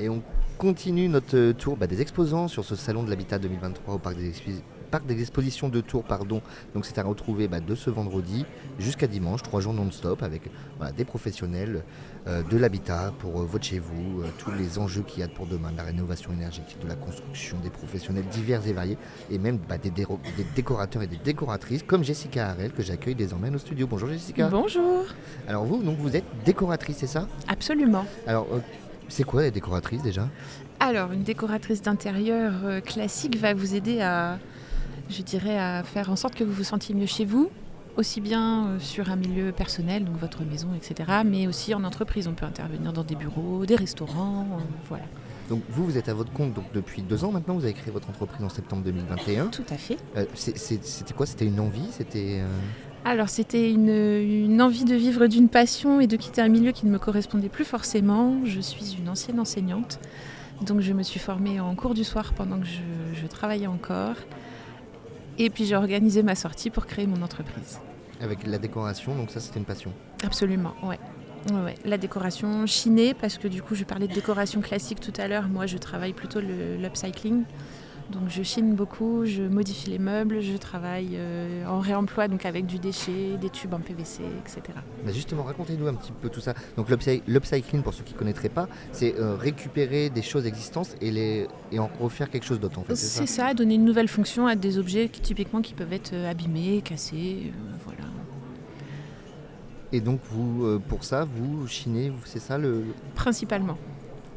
Et on continue notre tour bah, des exposants sur ce salon de l'habitat 2023 au parc des, parc des expositions de Tours. Pardon. Donc c'est à retrouver bah, de ce vendredi jusqu'à dimanche, trois jours non-stop avec des professionnels euh, de l'habitat pour euh, votre chez vous, euh, tous les enjeux qu'il y a pour demain, de la rénovation énergétique, de la construction, des professionnels divers et variés et même bah, des, décorateurs et des décoratrices comme Jessica Harel que j'accueille désormais au studio. Bonjour Jessica. Bonjour. Alors vous, donc vous êtes décoratrice, c'est ça? Absolument. Alors c'est quoi la décoratrice déjà? Alors une décoratrice d'intérieur classique va vous aider à je dirais, à faire en sorte que vous vous sentiez mieux chez vous, aussi bien euh, sur un milieu personnel, donc votre maison, etc., mais aussi en entreprise. On peut intervenir dans des bureaux, des restaurants, euh, voilà. Donc vous, vous êtes à votre compte donc, depuis deux ans maintenant, vous avez créé votre entreprise en septembre 2021. Tout à fait. Euh, c'était quoi? C'était une envie? C'était Alors c'était une, une, envie de vivre d'une passion et de quitter un milieu qui ne me correspondait plus forcément. Je suis une ancienne enseignante, donc je me suis formée en cours du soir pendant que je, je travaillais encore. Et puis j'ai organisé ma sortie pour créer mon entreprise. Avec la décoration, donc ça c'était une passion Absolument, ouais. ouais. La décoration chinée, parce que du coup je parlais de décoration classique tout à l'heure, moi je travaille plutôt l'upcycling. Donc je chine beaucoup, je modifie les meubles, je travaille euh, en réemploi, donc avec du déchet, des tubes en PVC, etc. Bah justement, racontez-nous un petit peu tout ça. Donc l'upcycling, pour ceux qui ne connaîtraient pas, c'est euh, récupérer des choses existantes et, les, et en refaire quelque chose d'autre en fait. C'est ça, donner une nouvelle fonction à des objets qui typiquement qui peuvent être euh, abîmés, cassés, voilà. Et donc vous, pour ça, vous chinez, c'est ça le... Principalement.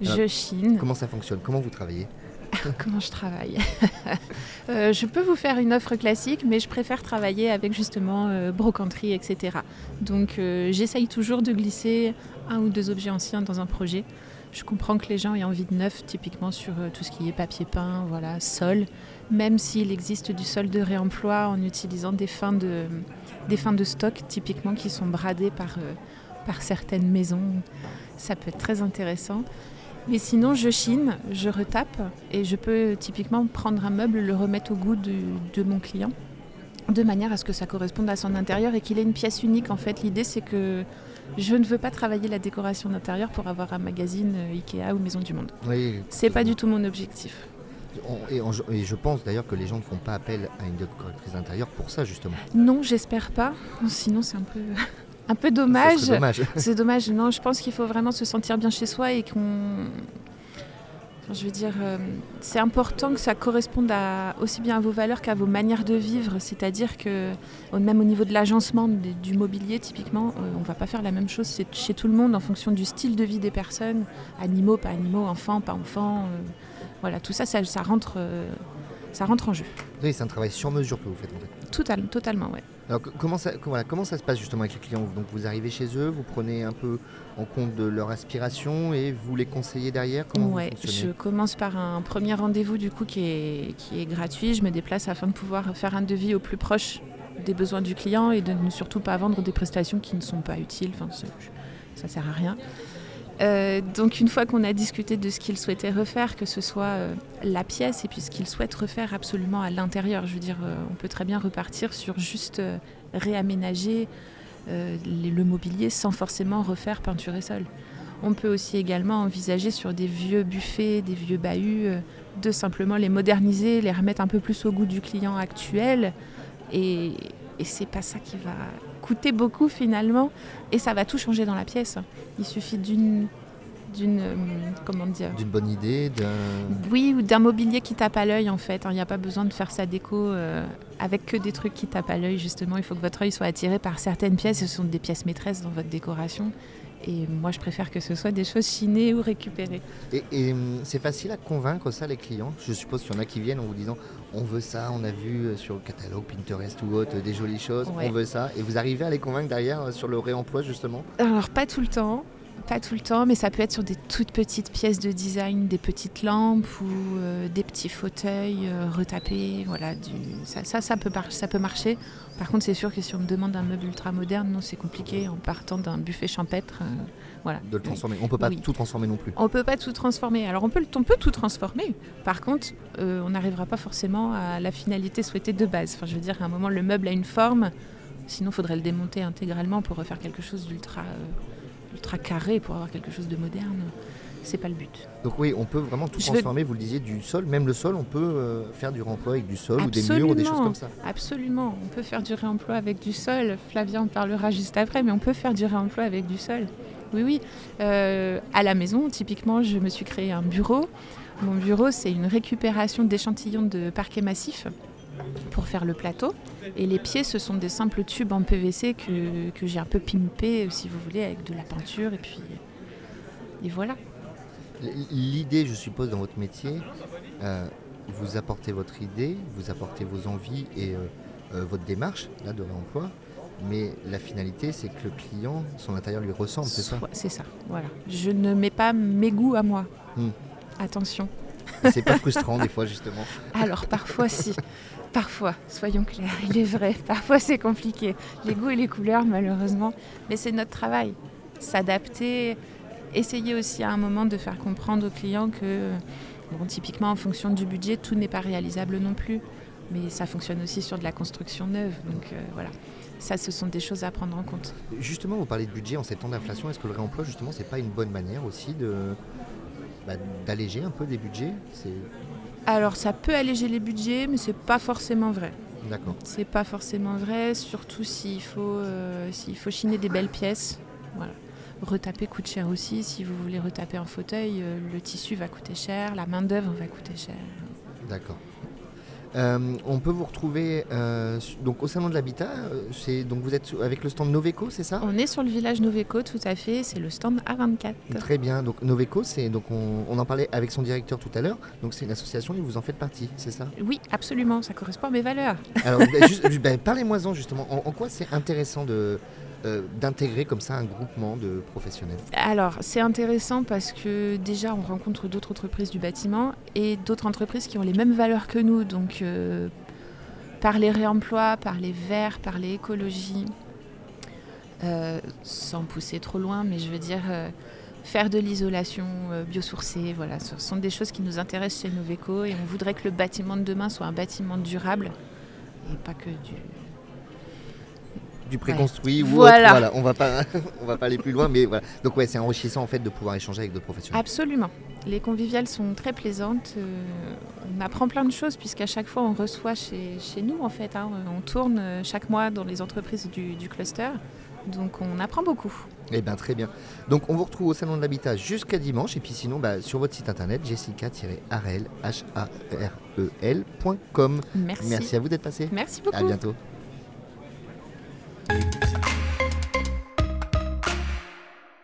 je chine. Comment ça fonctionne? Comment vous travaillez? Comment je travaille? Euh, Je peux vous faire une offre classique, mais je préfère travailler avec justement euh, brocanterie, etc. Donc euh, j'essaye toujours de glisser un ou deux objets anciens dans un projet. Je comprends que les gens aient envie de neuf, typiquement sur tout ce qui est papier peint, voilà, sol, même s'il existe du sol de réemploi en utilisant des fins de, des fins de stock, typiquement qui sont bradées par, par certaines maisons. Ça peut être très intéressant. Mais sinon, je chine, je retape et je peux typiquement prendre un meuble, le remettre au goût de, mon client de manière à ce que ça corresponde à son intérieur et qu'il ait une pièce unique. En fait, l'idée c'est que je ne veux pas travailler la décoration d'intérieur pour avoir un magazine euh, Ikea ou Maison du Monde. Oui, c'est pas du tout mon objectif. Et, et je pense d'ailleurs que les gens ne font pas appel à une décoratrice d'intérieur pour ça justement. Non, j'espère pas. Sinon, c'est un peu un peu dommage. C'est dommage. Non, je pense qu'il faut vraiment se sentir bien chez soi et qu'on. je veux dire, euh, c'est important que ça corresponde à, aussi bien à vos valeurs qu'à vos manières de vivre. C'est-à-dire que, même au niveau de l'agencement du mobilier, typiquement, euh, on ne va pas faire la même chose chez tout le monde en fonction du style de vie des personnes, animaux, pas animaux, enfants, pas enfants. Euh, voilà, tout ça, ça, rentre, ça rentre en jeu. C'est un travail sur mesure que vous faites en fait. Total, totalement, oui. Alors comment ça, comment ça se passe justement avec les clients? Donc vous arrivez chez eux, vous prenez un peu en compte de leur aspiration et vous les conseillez derrière? Comment je commence par un premier rendez-vous du coup qui est, qui est gratuit. Je me déplace afin de pouvoir faire un devis au plus proche des besoins du client et de ne surtout pas vendre des prestations qui ne sont pas utiles. Enfin, ça sert à rien. Euh, donc une fois qu'on a discuté de ce qu'il souhaitait refaire, que ce soit euh, la pièce et puis ce qu'il souhaite refaire absolument à l'intérieur, je veux dire, euh, on peut très bien repartir sur juste réaménager le mobilier sans forcément refaire peinture et sol. On peut aussi également envisager sur des vieux buffets, des vieux bahuts, de simplement les moderniser, les remettre un peu plus au goût du client actuel. Et, et c'est pas ça qui va coûter beaucoup finalement. Et ça va tout changer dans la pièce. Il suffit d'une d'une euh, comment dire? D'une bonne idée oui ou d'un mobilier qui tape à l'œil en fait il n'y a pas besoin de faire sa déco euh, avec que des trucs qui tapent à l'œil justement. Il faut que votre œil soit attiré par certaines pièces. Ce sont des pièces maîtresses dans votre décoration et moi, je préfère que ce soit des choses chinées ou récupérées. Et, hum, c'est facile à convaincre ça, les clients? Je suppose qu'il y en a qui viennent en vous disant on veut ça, on a vu euh, sur le catalogue Pinterest ou autre des jolies choses, on veut ça. Et vous arrivez à les convaincre derrière euh, sur le réemploi, justement? Alors, pas tout le temps. Pas tout le temps, mais ça peut être sur des toutes petites pièces de design, des petites lampes ou euh, des petits fauteuils retapés. Voilà, du... ça, ça, ça, peut ça peut marcher. Par contre, c'est sûr que si on me demande un meuble ultra moderne, non, c'est compliqué en partant d'un buffet champêtre. Euh, voilà. De le transformer. On peut pas tout transformer non plus. On peut pas tout transformer. Alors on peut, on peut tout transformer. Par contre, euh, on n'arrivera pas forcément à la finalité souhaitée de base. Enfin, je veux dire, à un moment, le meuble a une forme. Sinon, il faudrait le démonter intégralement pour refaire quelque chose d'ultra, euh, ultra carré, pour avoir quelque chose de moderne. c'est pas le but. Donc oui, on peut vraiment tout transformer, vous le disiez, du sol. Même le sol, on peut euh, faire du remploi avec du sol ou des murs ou des choses comme ça. Absolument, on peut faire du réemploi avec du sol. Flavien en parlera juste après, mais on peut faire du réemploi avec du sol. Oui, oui. Euh, à la maison, typiquement, je me suis créé un bureau. Mon bureau, c'est une récupération d'échantillons de parquet massif pour faire le plateau. Et les pieds, ce sont des simples tubes en PVC que, que j'ai un peu pimpé, si vous voulez, avec de la peinture. Et puis, et voilà. L'idée, je suppose, dans votre métier, euh, vous apportez votre idée, vous apportez vos envies et euh, euh, votre démarche là, de réemploi. Mais la finalité, c'est que le client, son intérieur lui ressemble, c'est ça? C'est ça, voilà. Je ne mets pas mes goûts à moi. Hmm. Attention. C'est pas frustrant des fois, justement. Alors parfois si, parfois, soyons clairs, il est vrai, parfois c'est compliqué. Les goûts et les couleurs malheureusement, mais c'est notre travail. S'adapter, essayer aussi à un moment de faire comprendre aux clients que, bon, typiquement en fonction du budget, tout n'est pas réalisable non plus. Mais ça fonctionne aussi sur de la construction neuve, donc euh, voilà. Ça, ce sont des choses à prendre en compte. Justement, vous parlez de budget en ces temps d'inflation. Est-ce que le réemploi, justement, c'est pas une bonne manière aussi de bah, d'alléger un peu des budgets? Alors ça peut alléger les budgets, mais c'est pas forcément vrai. d'accord. C'est pas forcément vrai, surtout s'il faut, euh, s'il faut chiner des belles pièces. Voilà. Retaper coûte cher aussi. Si vous voulez retaper un fauteuil, euh, le tissu va coûter cher, la main-d'œuvre va coûter cher. D'accord. Euh, on peut vous retrouver euh, donc au salon de l'habitat. euh, c'est donc vous êtes avec le stand Noveco, c'est ça? On est sur le village Noveco, tout à fait. C'est le stand A24. Très bien. Donc Noveco, c'est donc on, on en parlait avec son directeur tout à l'heure. Donc c'est une association et vous en faites partie, c'est ça? Oui, absolument, ça correspond à mes valeurs. Alors juste, bah, parlez-moi-en justement. En, en quoi c'est intéressant de euh, d'intégrer comme ça un groupement de professionnels Alors, c'est intéressant parce que déjà, on rencontre d'autres entreprises du bâtiment et d'autres entreprises qui ont les mêmes valeurs que nous. Donc, euh, par les réemplois, par les verts, par les écologies, euh, sans pousser trop loin, mais je veux dire, faire de l'isolation biosourcée, voilà, ce sont des choses qui nous intéressent chez Noveco et on voudrait que le bâtiment de demain soit un bâtiment durable et pas que du, Du préconstruit ou Voilà. autre, voilà. On va pas on va pas aller plus loin, mais voilà. Donc ouais, c'est enrichissant en fait de pouvoir échanger avec d'autres professionnels. Absolument. Les conviviales sont très plaisantes. euh, on apprend plein de choses puisqu'à chaque fois on reçoit chez, chez nous en fait. hein. on tourne euh, chaque mois dans les entreprises du, du cluster. Donc on apprend beaucoup. Eh bien très bien. Donc on vous retrouve au salon de l'habitat jusqu'à dimanche et puis sinon bah, sur votre site internet jessica-arel.com. Merci. Merci à vous d'être passé. Merci beaucoup. À bientôt.